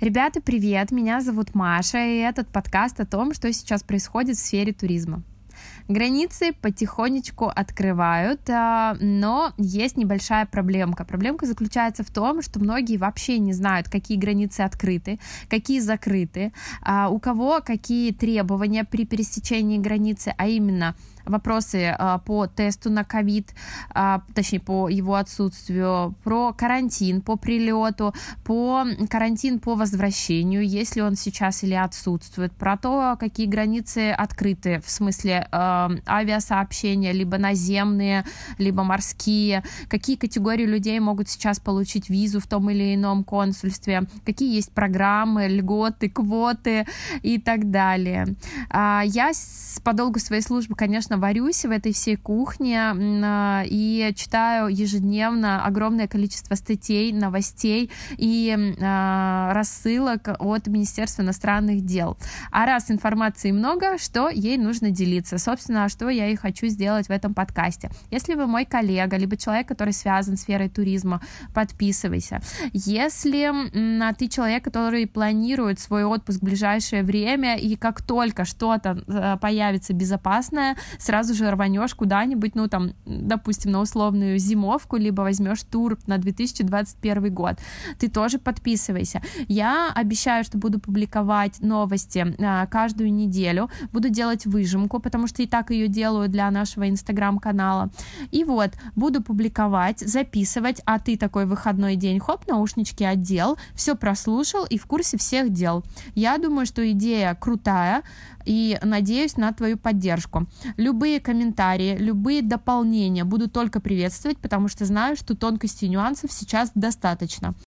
Ребята, привет! Меня зовут Маша, и этот подкаст о том, что сейчас происходит в сфере туризма. Границы потихонечку открывают, а, но есть небольшая проблемка. Проблемка заключается в том, что многие вообще не знают, какие границы открыты, какие закрыты, а, у кого какие требования при пересечении границы, а именно вопросы а, по тесту на ковид, а, точнее, по его отсутствию, про карантин по прилету, по карантин по возвращению, если он сейчас или отсутствует, про то, какие границы открыты, в смысле э, авиасообщения, либо наземные, либо морские, какие категории людей могут сейчас получить визу в том или ином консульстве, какие есть программы, льготы, квоты и так далее. А, я по долгу своей службы, конечно, варюсь в этой всей кухне а, и читаю ежедневно огромное количество статей, новостей и а, рассылок от Министерства иностранных дел. А раз информации много, что ей нужно делиться? Собственно, что я и хочу сделать в этом подкасте. Если вы мой коллега, либо человек, который связан с сферой туризма, подписывайся. Если ты человек, который планирует свой отпуск в ближайшее время, и как только что-то а, появится безопасное, сразу же рванешь куда-нибудь, ну там, допустим, на условную зимовку, либо возьмешь тур на 2021 год. Ты тоже подписывайся. Я обещаю, что буду публиковать новости а, каждую неделю, буду делать выжимку, потому что и так ее делаю для нашего инстаграм-канала. И вот, буду публиковать, записывать, а ты такой выходной день, хоп, наушнички одел, все прослушал и в курсе всех дел. Я думаю, что идея крутая, и надеюсь на твою поддержку. Любые комментарии, любые дополнения буду только приветствовать, потому что знаю, что тонкостей и нюансов сейчас достаточно.